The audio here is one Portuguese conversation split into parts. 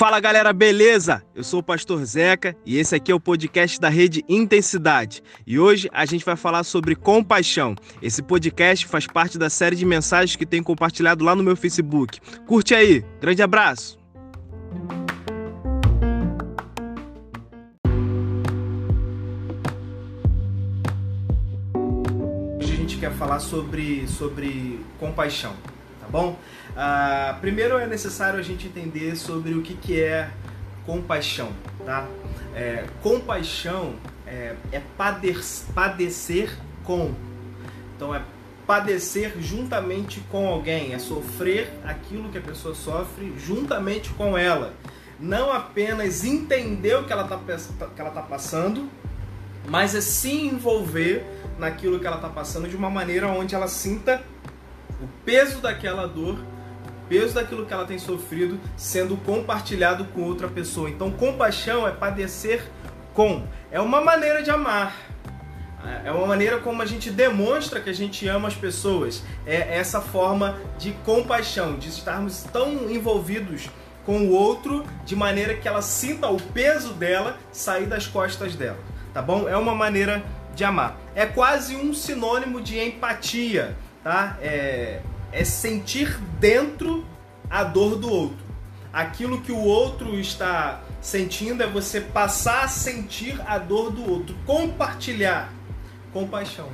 Fala galera, beleza? Eu sou o Pastor Zeca e esse aqui é o podcast da Rede Intensidade. E hoje a gente vai falar sobre compaixão. Esse podcast faz parte da série de mensagens que tenho compartilhado lá no meu Facebook. Curte aí, grande abraço! Falar sobre, sobre compaixão bom? Ah, primeiro é necessário a gente entender sobre o que, que é compaixão, tá? É, compaixão é, é padecer, padecer com. Então é padecer juntamente com alguém, é sofrer aquilo que a pessoa sofre juntamente com ela. Não apenas entender o que ela está tá passando, mas é se envolver naquilo que ela está passando de uma maneira onde ela sinta o peso daquela dor, o peso daquilo que ela tem sofrido sendo compartilhado com outra pessoa. Então, compaixão é padecer com, é uma maneira de amar. É uma maneira como a gente demonstra que a gente ama as pessoas. É essa forma de compaixão, de estarmos tão envolvidos com o outro de maneira que ela sinta o peso dela sair das costas dela, tá bom? É uma maneira de amar. É quase um sinônimo de empatia tá? É, é sentir dentro a dor do outro. Aquilo que o outro está sentindo é você passar a sentir a dor do outro, compartilhar compaixão,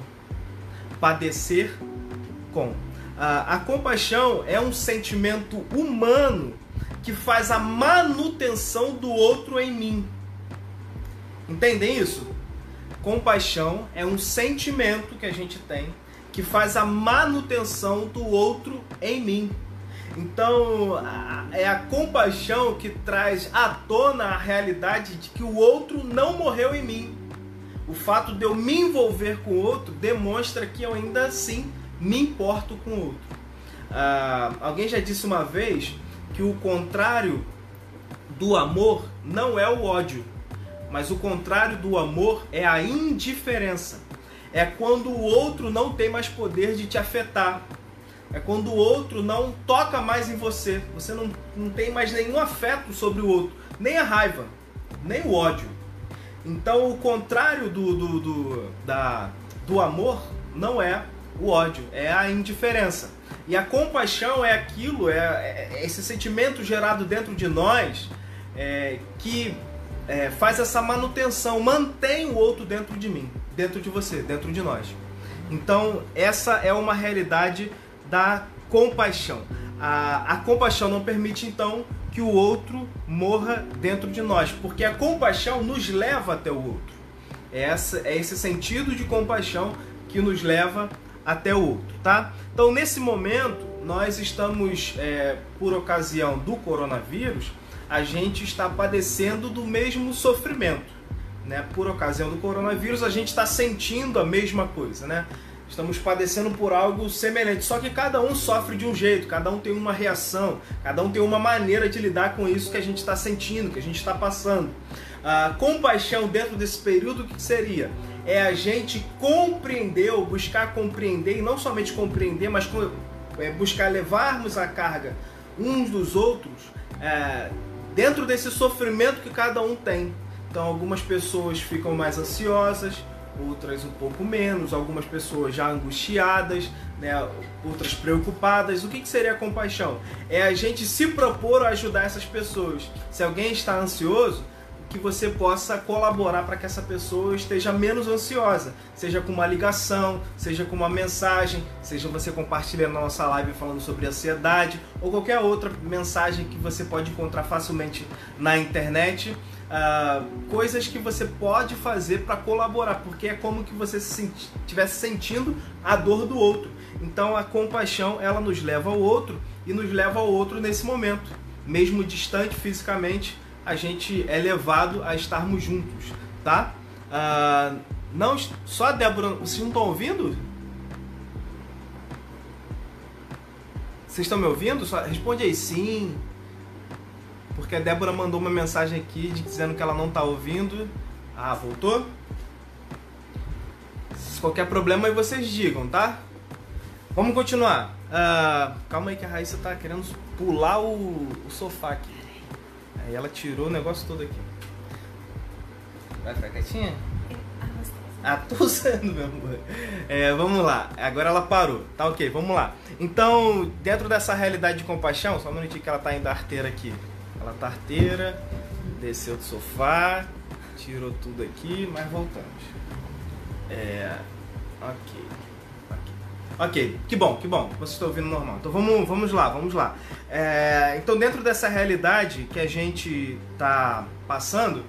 padecer com. A, a compaixão é um sentimento humano que faz a manutenção do outro em mim. Entendem isso? Compaixão é um sentimento que a gente tem que faz a manutenção do outro em mim. Então, é a compaixão que traz à tona a realidade de que o outro não morreu em mim. O fato de eu me envolver com o outro demonstra que eu ainda assim me importo com o outro. Ah, alguém já disse uma vez que o contrário do amor não é o ódio, mas o contrário do amor é a indiferença é quando o outro não tem mais poder de te afetar. É quando o outro não toca mais em você. Você não, não tem mais nenhum afeto sobre o outro, nem a raiva, nem o ódio. Então, o contrário do, do, do, da, do amor não é o ódio, é a indiferença. E a compaixão é aquilo, é, é, esse sentimento gerado dentro de nós é, que é, faz essa manutenção, mantém o outro dentro de mim, dentro de você, dentro de nós. Então, essa é uma realidade da compaixão. A, a compaixão não permite, então, que o outro morra dentro de nós, porque a compaixão nos leva até o outro. É, essa, é esse sentido de compaixão que nos leva até o outro, tá? Então, nesse momento, nós estamos, é, por ocasião do coronavírus, a gente está padecendo do mesmo sofrimento. Né? Por ocasião do coronavírus, a gente está sentindo a mesma coisa. Né? Estamos padecendo por algo semelhante, só que cada um sofre de um jeito, cada um tem uma reação, cada um tem uma maneira de lidar com isso que a gente está sentindo, que a gente está passando. A compaixão dentro desse período, o que seria? É a gente compreender ou buscar compreender, e não somente compreender, mas é, buscar levarmos a carga uns dos outros é, dentro desse sofrimento que cada um tem. Então, algumas pessoas ficam mais ansiosas, outras um pouco menos, algumas pessoas já angustiadas, né, outras preocupadas. O que, que seria compaixão? É a gente se propor a ajudar essas pessoas. Se alguém está ansioso, que você possa colaborar para que essa pessoa esteja menos ansiosa, seja com uma ligação, seja com uma mensagem, seja você compartilhando a nossa live falando sobre ansiedade ou qualquer outra mensagem que você pode encontrar facilmente na internet. Uh, coisas que você pode fazer para colaborar, porque é como que você estivesse senti sentindo a dor do outro. Então a compaixão ela nos leva ao outro e nos leva ao outro nesse momento, mesmo distante fisicamente a gente é levado a estarmos juntos, tá? Uh, não, só Débora, vocês não estão ouvindo? Vocês estão me ouvindo? Só, responde aí sim. Porque a Débora mandou uma mensagem aqui dizendo que ela não está ouvindo. Ah, voltou? Se qualquer problema aí vocês digam, tá? Vamos continuar. Uh, calma aí que a Raíssa tá querendo pular o, o sofá aqui. Aí ela tirou o negócio todo aqui. Vai ficar quietinha? Ah, tô usando, meu amor. É, vamos lá. Agora ela parou. Tá ok, vamos lá. Então, dentro dessa realidade de compaixão, só um minutinho que ela tá indo arteira aqui. Ela tá arteira, desceu do sofá, tirou tudo aqui, mas voltamos. É. Ok. Ok, que bom, que bom. Você está ouvindo normal. Então vamos, vamos lá, vamos lá. É, então dentro dessa realidade que a gente está passando,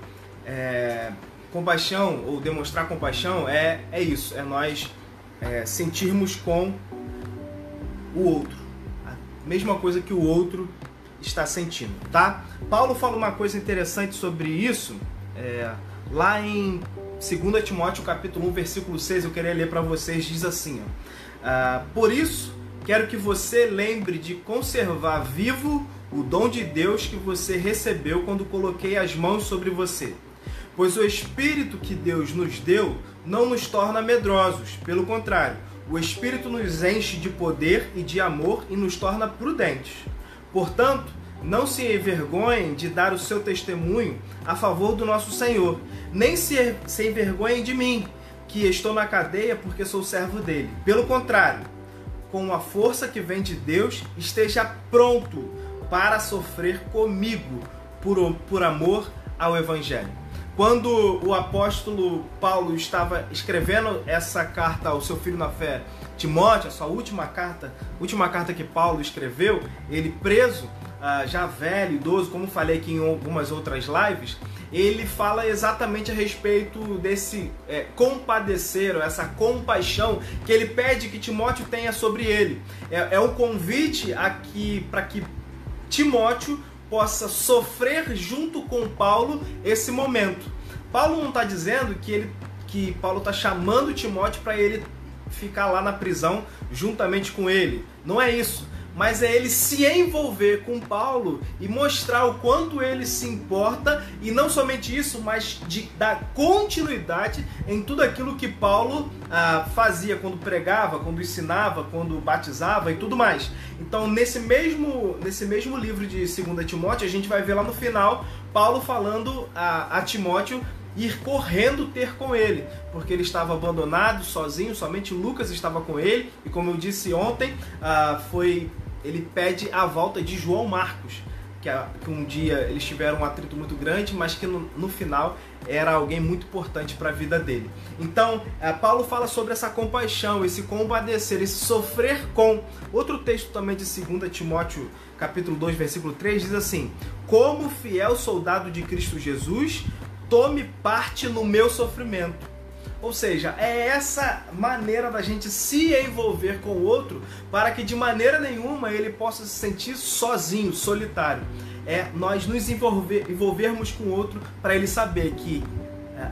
é, compaixão ou demonstrar compaixão é, é isso, é nós é, sentirmos com o outro, a mesma coisa que o outro está sentindo, tá? Paulo fala uma coisa interessante sobre isso é, lá em 2 Timóteo capítulo 1, versículo 6, eu queria ler para vocês, diz assim, ó, ah, Por isso, quero que você lembre de conservar vivo o dom de Deus que você recebeu quando coloquei as mãos sobre você pois o Espírito que Deus nos deu não nos torna medrosos, pelo contrário, o Espírito nos enche de poder e de amor e nos torna prudentes. Portanto, não se envergonhem de dar o seu testemunho a favor do nosso Senhor, nem se, se envergonhem de mim, que estou na cadeia porque sou servo dele. Pelo contrário, com a força que vem de Deus, esteja pronto para sofrer comigo por, por amor ao Evangelho. Quando o apóstolo Paulo estava escrevendo essa carta ao seu filho na fé, Timóteo, a sua última carta, última carta que Paulo escreveu, ele preso, ah, já velho, idoso, como falei aqui em algumas outras lives, ele fala exatamente a respeito desse é, compadecer, essa compaixão que ele pede que Timóteo tenha sobre ele. É, é um convite aqui para que Timóteo possa sofrer junto com Paulo esse momento. Paulo não está dizendo que ele que Paulo está chamando Timóteo para ele ficar lá na prisão juntamente com ele. Não é isso mas é ele se envolver com Paulo e mostrar o quanto ele se importa e não somente isso, mas de dar continuidade em tudo aquilo que Paulo ah, fazia quando pregava, quando ensinava, quando batizava e tudo mais. Então, nesse mesmo, nesse mesmo livro de 2 Timóteo, a gente vai ver lá no final Paulo falando a, a Timóteo ir correndo ter com ele, porque ele estava abandonado, sozinho, somente Lucas estava com ele, e como eu disse ontem, ah, foi ele pede a volta de João Marcos, que, que um dia eles tiveram um atrito muito grande, mas que no, no final era alguém muito importante para a vida dele. Então, é, Paulo fala sobre essa compaixão, esse compadecer, esse sofrer com. Outro texto também de 2 Timóteo, capítulo 2, versículo 3, diz assim: Como fiel soldado de Cristo Jesus, tome parte no meu sofrimento ou seja, é essa maneira da gente se envolver com o outro para que de maneira nenhuma ele possa se sentir sozinho, solitário. É nós nos envolver, envolvermos com o outro para ele saber que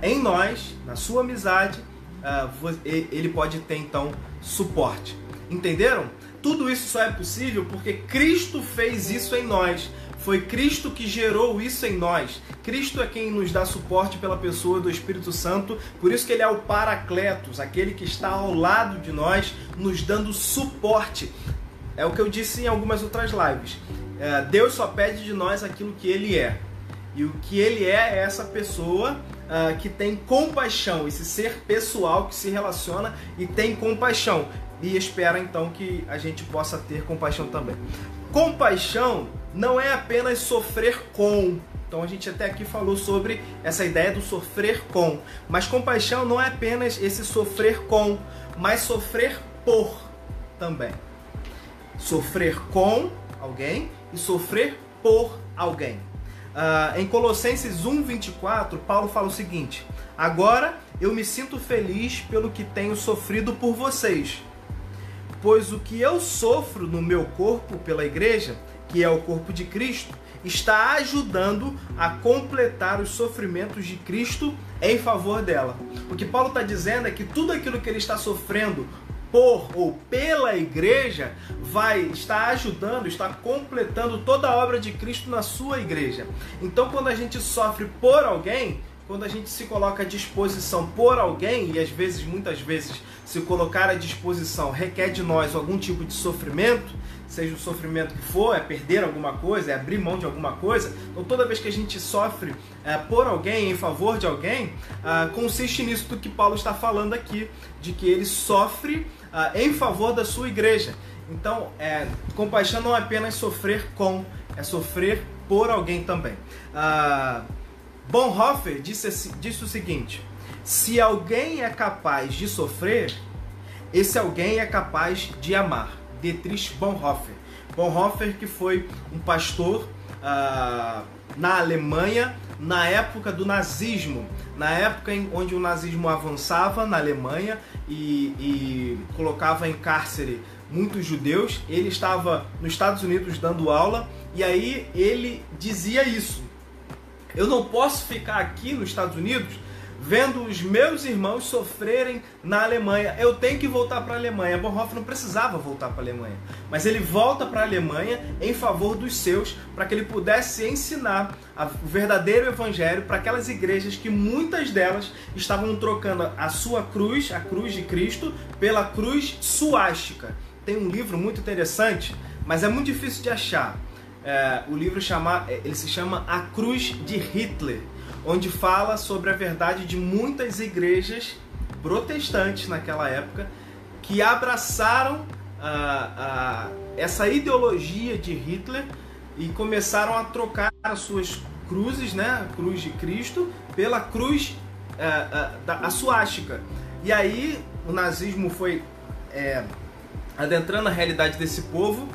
é, em nós, na sua amizade, é, ele pode ter então suporte. Entenderam? Tudo isso só é possível porque Cristo fez isso em nós. Foi Cristo que gerou isso em nós. Cristo é quem nos dá suporte pela pessoa do Espírito Santo, por isso que ele é o Paracletos, aquele que está ao lado de nós, nos dando suporte. É o que eu disse em algumas outras lives. É, Deus só pede de nós aquilo que ele é. E o que ele é é essa pessoa uh, que tem compaixão, esse ser pessoal que se relaciona e tem compaixão. E espera então que a gente possa ter compaixão também. Compaixão não é apenas sofrer com. Então a gente até aqui falou sobre essa ideia do sofrer com. Mas compaixão não é apenas esse sofrer com, mas sofrer por também. Sofrer com alguém e sofrer por alguém. Uh, em Colossenses 1,24, Paulo fala o seguinte: Agora eu me sinto feliz pelo que tenho sofrido por vocês, pois o que eu sofro no meu corpo pela igreja que é o corpo de Cristo, está ajudando a completar os sofrimentos de Cristo em favor dela. O que Paulo está dizendo é que tudo aquilo que ele está sofrendo por ou pela igreja vai estar ajudando, está completando toda a obra de Cristo na sua igreja. Então, quando a gente sofre por alguém, quando a gente se coloca à disposição por alguém, e às vezes, muitas vezes, se colocar à disposição requer de nós algum tipo de sofrimento, seja o sofrimento que for, é perder alguma coisa, é abrir mão de alguma coisa. Então, toda vez que a gente sofre é, por alguém, em favor de alguém, ah, consiste nisso do que Paulo está falando aqui, de que ele sofre ah, em favor da sua igreja. Então, é, compaixão não é apenas sofrer com, é sofrer por alguém também. Ah, Bonhoeffer disse, disse o seguinte: se alguém é capaz de sofrer, esse alguém é capaz de amar. Dietrich Bonhoeffer. Bonhoeffer que foi um pastor ah, na Alemanha na época do nazismo, na época em onde o nazismo avançava na Alemanha e, e colocava em cárcere muitos judeus. Ele estava nos Estados Unidos dando aula e aí ele dizia isso: eu não posso ficar aqui nos Estados Unidos vendo os meus irmãos sofrerem na Alemanha. Eu tenho que voltar para a Alemanha. Bonhoeffer não precisava voltar para a Alemanha, mas ele volta para a Alemanha em favor dos seus, para que ele pudesse ensinar o verdadeiro evangelho para aquelas igrejas que muitas delas estavam trocando a sua cruz, a cruz de Cristo, pela cruz suástica. Tem um livro muito interessante, mas é muito difícil de achar. É, o livro chama, ele se chama A Cruz de Hitler onde fala sobre a verdade de muitas igrejas protestantes naquela época que abraçaram ah, ah, essa ideologia de Hitler e começaram a trocar as suas cruzes, né, a cruz de Cristo, pela cruz ah, da a suástica. E aí o nazismo foi é, adentrando a realidade desse povo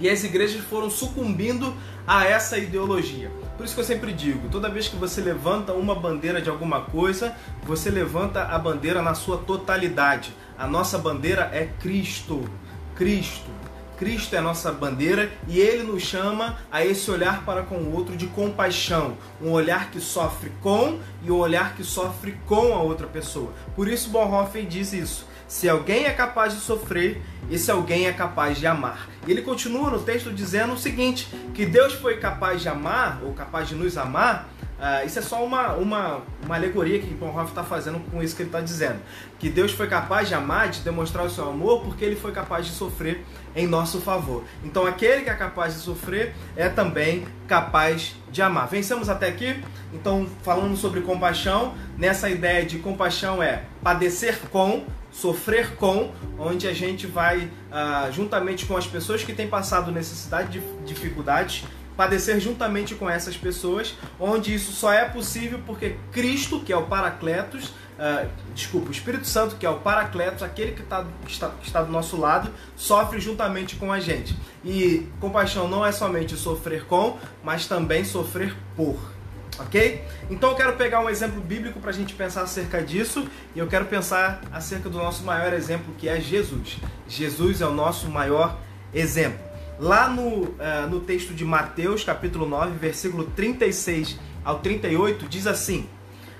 e as igrejas foram sucumbindo a essa ideologia. Por isso que eu sempre digo, toda vez que você levanta uma bandeira de alguma coisa, você levanta a bandeira na sua totalidade. A nossa bandeira é Cristo. Cristo. Cristo é a nossa bandeira e ele nos chama a esse olhar para com o outro de compaixão, um olhar que sofre com e um olhar que sofre com a outra pessoa. Por isso Bonhoeffer diz isso. Se alguém é capaz de sofrer, esse alguém é capaz de amar. Ele continua no texto dizendo o seguinte: que Deus foi capaz de amar, ou capaz de nos amar. Uh, isso é só uma, uma, uma alegoria que Bonhoeffer está fazendo com isso que ele está dizendo. Que Deus foi capaz de amar, de demonstrar o seu amor, porque ele foi capaz de sofrer em nosso favor. Então aquele que é capaz de sofrer é também capaz de amar. Vencemos até aqui? Então, falando sobre compaixão, nessa ideia de compaixão é padecer com, sofrer com, onde a gente vai, ah, juntamente com as pessoas que têm passado necessidade de dificuldades, padecer juntamente com essas pessoas, onde isso só é possível porque Cristo, que é o Paracletos, uh, desculpa, o Espírito Santo, que é o Paracletos, aquele que, tá, está, que está do nosso lado, sofre juntamente com a gente. E compaixão não é somente sofrer com, mas também sofrer por ok? Então eu quero pegar um exemplo bíblico para a gente pensar acerca disso e eu quero pensar acerca do nosso maior exemplo que é Jesus. Jesus é o nosso maior exemplo. Lá no, uh, no texto de Mateus, capítulo 9, versículo 36 ao 38, diz assim: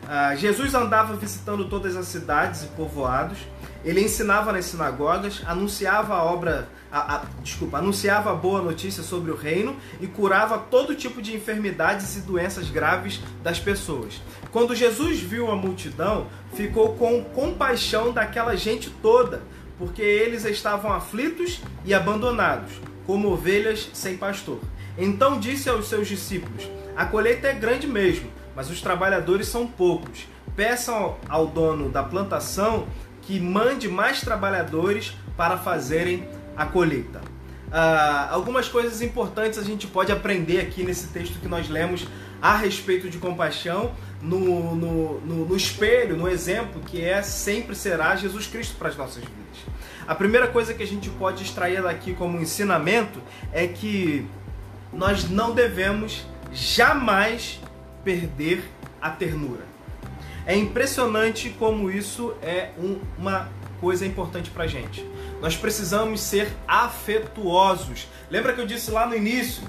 uh, Jesus andava visitando todas as cidades e povoados, ele ensinava nas sinagogas, anunciava a obra a, a, desculpa, anunciava a boa notícia sobre o reino e curava todo tipo de enfermidades e doenças graves das pessoas. Quando Jesus viu a multidão, ficou com compaixão daquela gente toda, porque eles estavam aflitos e abandonados, como ovelhas sem pastor. Então disse aos seus discípulos: A colheita é grande mesmo, mas os trabalhadores são poucos. Peçam ao dono da plantação que mande mais trabalhadores para fazerem a colheita. Uh, algumas coisas importantes a gente pode aprender aqui nesse texto que nós lemos a respeito de compaixão no, no, no, no espelho, no exemplo que é sempre será Jesus Cristo para as nossas vidas. A primeira coisa que a gente pode extrair daqui como ensinamento é que nós não devemos jamais perder a ternura. É impressionante como isso é um, uma coisa importante para gente. Nós precisamos ser afetuosos. Lembra que eu disse lá no início,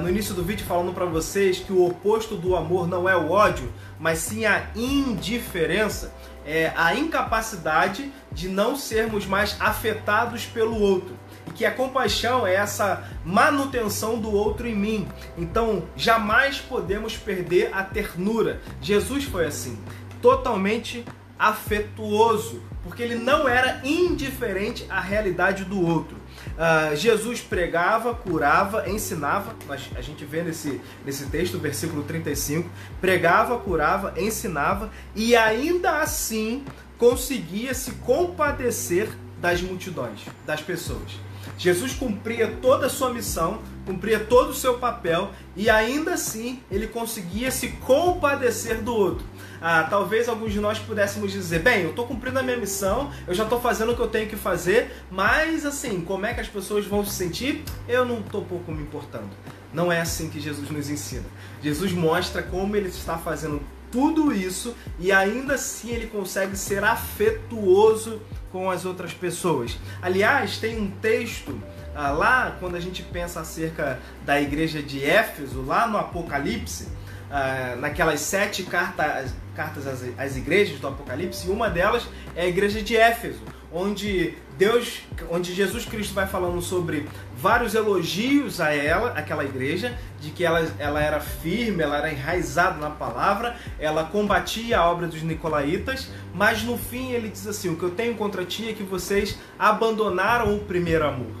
no início do vídeo falando para vocês que o oposto do amor não é o ódio, mas sim a indiferença, é a incapacidade de não sermos mais afetados pelo outro. e que a compaixão é essa manutenção do outro em mim. Então, jamais podemos perder a ternura. Jesus foi assim, totalmente afetuoso, porque ele não era indiferente à realidade do outro. Uh, Jesus pregava, curava, ensinava, a gente vê nesse, nesse texto, versículo 35, pregava, curava, ensinava e ainda assim conseguia se compadecer das multidões, das pessoas. Jesus cumpria toda a sua missão, cumpria todo o seu papel e ainda assim ele conseguia se compadecer do outro. Ah, talvez alguns de nós pudéssemos dizer: bem, eu estou cumprindo a minha missão, eu já estou fazendo o que eu tenho que fazer, mas assim, como é que as pessoas vão se sentir? Eu não estou pouco me importando. Não é assim que Jesus nos ensina. Jesus mostra como ele está fazendo tudo isso e ainda assim ele consegue ser afetuoso com as outras pessoas. Aliás, tem um texto ah, lá, quando a gente pensa acerca da igreja de Éfeso, lá no Apocalipse, ah, naquelas sete cartas, cartas às, às igrejas do Apocalipse, e uma delas é a igreja de Éfeso, onde Deus, onde Jesus Cristo vai falando sobre vários elogios a ela, aquela igreja, de que ela, ela era firme, ela era enraizada na palavra, ela combatia a obra dos nicolaítas, mas no fim ele diz assim: o que eu tenho contra ti é que vocês abandonaram o primeiro amor.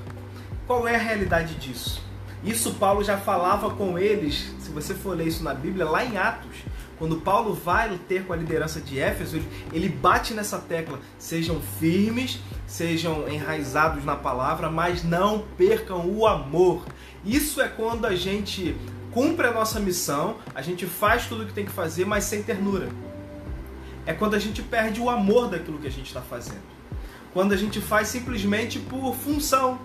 Qual é a realidade disso? Isso Paulo já falava com eles, se você for ler isso na Bíblia, lá em Atos. Quando Paulo vai ter com a liderança de Éfeso, ele, bate nessa tecla: sejam firmes, sejam enraizados na palavra, mas não percam o amor. Isso é quando a gente cumpre a nossa missão, a gente faz tudo o que tem que fazer, mas sem ternura. É quando a gente perde o amor daquilo que a gente está fazendo. Quando a gente faz simplesmente por função,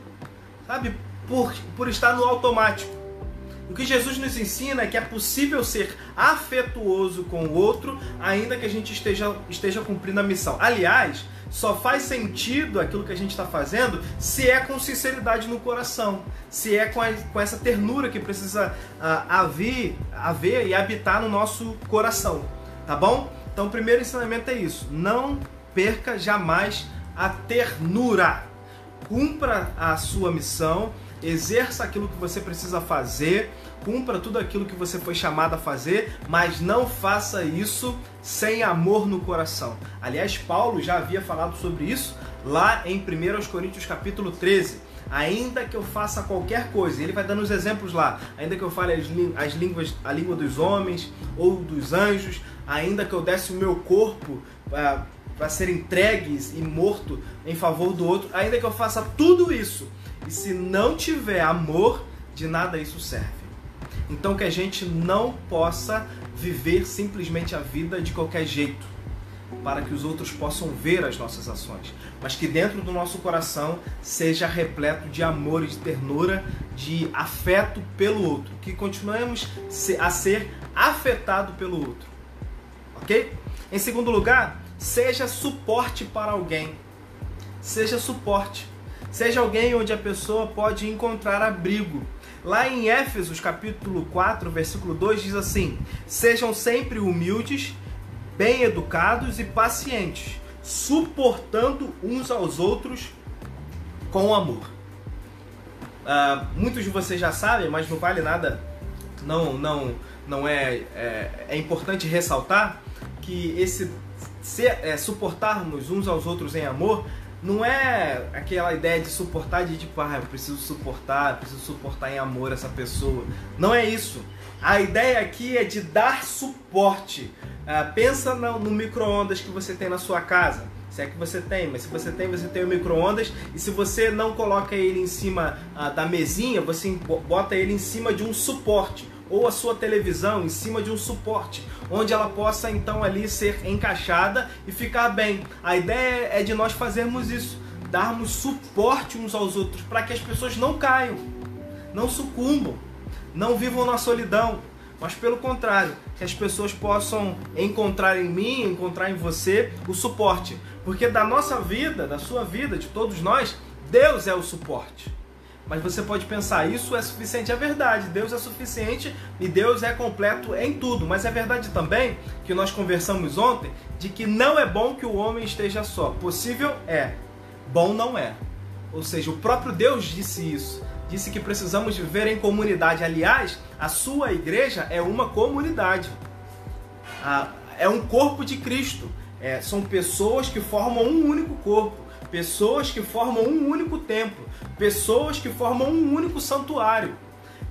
sabe? Por, por estar no automático. O que Jesus nos ensina é que é possível ser afetuoso com o outro, ainda que a gente esteja, esteja cumprindo a missão. Aliás, só faz sentido aquilo que a gente está fazendo se é com sinceridade no coração, se é com, a, com essa ternura que precisa uh, haver, haver e habitar no nosso coração, tá bom? Então, o primeiro ensinamento é isso: não perca jamais a ternura. Cumpra a sua missão exerça aquilo que você precisa fazer, cumpra tudo aquilo que você foi chamado a fazer, mas não faça isso sem amor no coração. Aliás, Paulo já havia falado sobre isso lá em 1 Coríntios capítulo 13. Ainda que eu faça qualquer coisa, ele vai dando os exemplos lá. Ainda que eu fale as, as línguas, a língua dos homens ou dos anjos, ainda que eu desse o meu corpo para ah, ser entregues e morto em favor do outro, ainda que eu faça tudo isso, e se não tiver amor, de nada isso serve. Então que a gente não possa viver simplesmente a vida de qualquer jeito, para que os outros possam ver as nossas ações, mas que dentro do nosso coração seja repleto de amor e de ternura, de afeto pelo outro, que continuemos a ser afetado pelo outro. OK? Em segundo lugar, seja suporte para alguém. Seja suporte. Seja alguém onde a pessoa pode encontrar abrigo. Lá em Éfesos, capítulo 4, versículo 2 diz assim: "Sejam sempre humildes, bem educados e pacientes, suportando uns aos outros com amor." Uh, muitos de vocês já sabem, mas não vale nada, não, não, não é, é, é importante ressaltar que esse ser, é, suportarmos uns aos outros em amor não é aquela ideia de suportar de tipo, ah, eu preciso suportar, eu preciso suportar em amor essa pessoa. Não é isso. A ideia aqui é de dar suporte. Uh, pensa no, no micro-ondas que você tem na sua casa. Se é que você tem, mas se você tem, você tem o micro-ondas. E se você não coloca ele em cima uh, da mesinha, você bota ele em cima de um suporte ou a sua televisão em cima de um suporte, onde ela possa então ali ser encaixada e ficar bem. A ideia é de nós fazermos isso, darmos suporte uns aos outros para que as pessoas não caiam, não sucumbam, não vivam na solidão, mas pelo contrário, que as pessoas possam encontrar em mim, encontrar em você o suporte, porque da nossa vida, da sua vida, de todos nós, Deus é o suporte. Mas você pode pensar, isso é suficiente, é verdade, Deus é suficiente e Deus é completo em tudo. Mas é verdade também que nós conversamos ontem de que não é bom que o homem esteja só. Possível é, bom não é. ou seja, o próprio Deus disse isso. Disse que precisamos viver em comunidade. Aliás, a sua igreja é uma comunidade. Ah, é um corpo de Cristo. É, são pessoas que formam um único corpo, pessoas que formam um único templo, pessoas que formam um único santuário.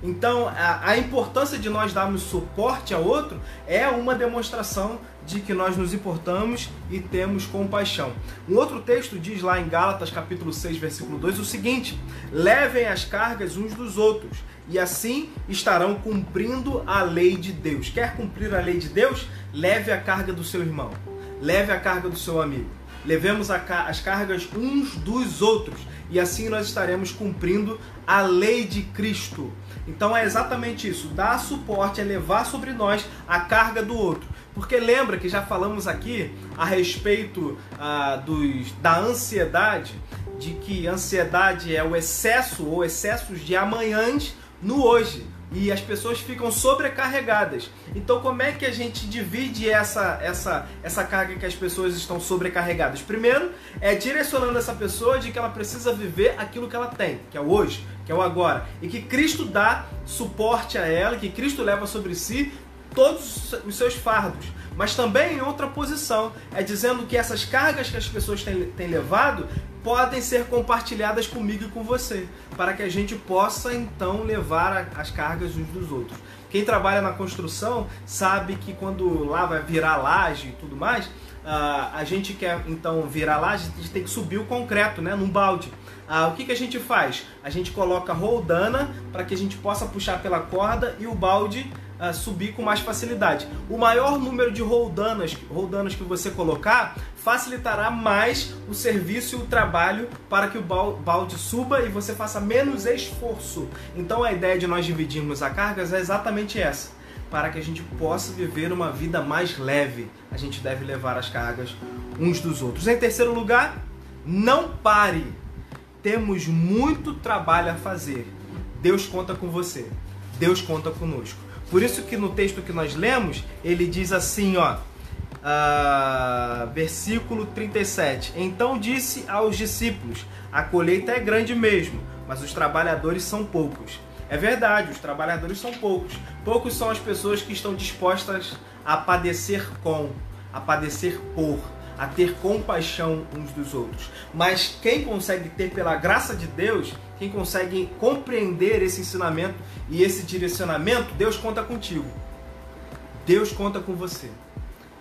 Então, a, a, importância de nós darmos suporte a outro é uma demonstração de que nós nos importamos e temos compaixão. Um outro texto diz lá em Gálatas, capítulo 6, versículo 2, o seguinte: Levem as cargas uns dos outros, e assim estarão cumprindo a lei de Deus. Quer cumprir a lei de Deus? Leve a carga do seu irmão, leve a carga do seu amigo. Levemos as cargas uns dos outros, e assim nós estaremos cumprindo a lei de Cristo. Então é exatamente isso, dar suporte é levar sobre nós a carga do outro. Porque lembra que já falamos aqui a respeito ah, dos, da ansiedade, de que ansiedade é o excesso ou excessos de amanhãs no hoje e as pessoas ficam sobrecarregadas. Então, como é que a gente divide essa, essa, essa carga que as pessoas estão sobrecarregadas? Primeiro, é direcionando essa pessoa de que ela precisa viver aquilo que ela tem, que é o hoje, que é o agora, e que Cristo dá suporte a ela, que Cristo leva sobre si todos os seus fardos. Mas também em outra posição, é dizendo que essas cargas que as pessoas têm, têm levado podem ser compartilhadas comigo e com você, para que a gente possa então levar as cargas uns dos outros. Quem trabalha na construção sabe que quando lá vai virar laje e tudo mais, a gente quer então virar laje, a gente tem que subir o concreto, né, num balde. Ah, o que, que a gente faz? A gente coloca roldana para que a gente possa puxar pela corda e o balde uh, subir com mais facilidade. O maior número de roldanas, roldanas que você colocar facilitará mais o serviço e o trabalho para que o balde suba e você faça menos esforço. Então a ideia de nós dividirmos a cargas é exatamente essa. Para que a gente possa viver uma vida mais leve, a gente deve levar as cargas uns dos outros. Em terceiro lugar, não pare temos muito trabalho a fazer. Deus conta com você. Deus conta conosco. Por isso que no texto que nós lemos, ele diz assim, ó, uh, versículo 37. Então disse aos discípulos: A colheita é grande mesmo, mas os trabalhadores são poucos. É verdade, os trabalhadores são poucos. Poucos são as pessoas que estão dispostas a padecer com, a padecer por a ter compaixão uns dos outros. Mas quem consegue ter pela graça de Deus, quem consegue compreender esse ensinamento e esse direcionamento, Deus conta contigo. Deus conta com você.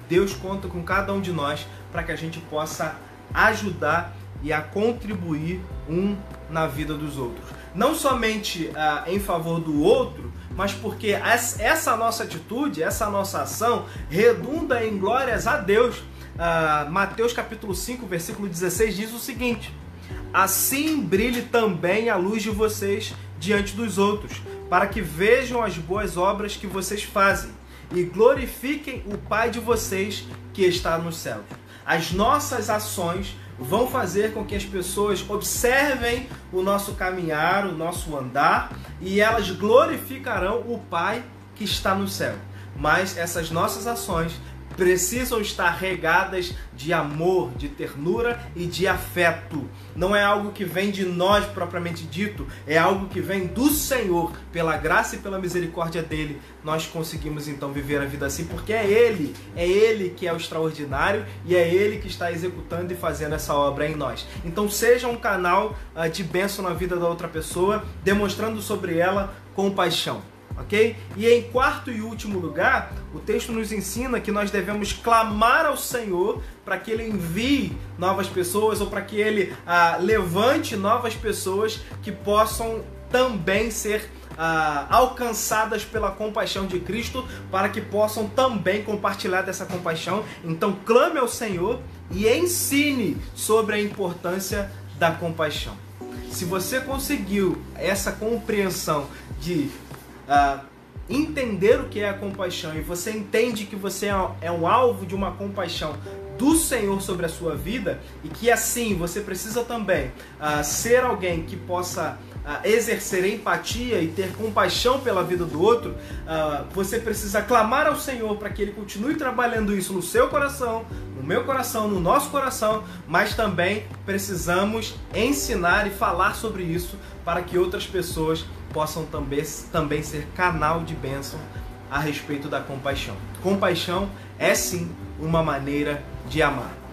Deus conta com cada um de nós para que a gente possa ajudar e a contribuir um na vida dos outros. Não somente ah, em favor do outro, mas porque essa nossa atitude, essa nossa ação redunda em glórias a Deus uh, Mateus capítulo 5, versículo 16 diz o seguinte: Assim brilhe também a luz de vocês diante dos outros, para que vejam as boas obras que vocês fazem e glorifiquem o Pai de vocês que está nos céus. As nossas ações vão fazer com que as pessoas observem o nosso caminhar, o nosso andar e elas glorificarão o Pai que está no céu. Mas essas nossas ações precisam estar regadas de amor, de ternura e de afeto. Não é algo que vem de nós propriamente dito, é algo que vem do Senhor, pela graça e pela misericórdia dele. Nós conseguimos então viver a vida assim, porque é ele, é ele que é o extraordinário e é ele que está executando e fazendo essa obra em nós. Então seja um canal uh, de bênção na vida da outra pessoa, demonstrando sobre ela compaixão ok? E em quarto e último lugar, o texto nos ensina que nós devemos clamar ao Senhor para que Ele envie novas pessoas ou para que Ele ah, levante novas pessoas que possam também ser ah, alcançadas pela compaixão de Cristo, para que possam também compartilhar dessa compaixão. Então, clame ao Senhor e ensine sobre a importância da compaixão. Se você conseguiu essa compreensão de entender o que é a compaixão e você entende que você é, é um alvo de uma compaixão do Senhor sobre a sua vida e que assim você precisa também ser alguém que possa exercer empatia e ter compaixão pela vida do outro, você precisa clamar ao Senhor para que Ele continue trabalhando isso no seu coração, no meu coração, no nosso coração, mas também precisamos ensinar e falar sobre isso para que outras pessoas possam também, também ser canal de bênção a respeito da compaixão. Compaixão é sim uma maneira de amar.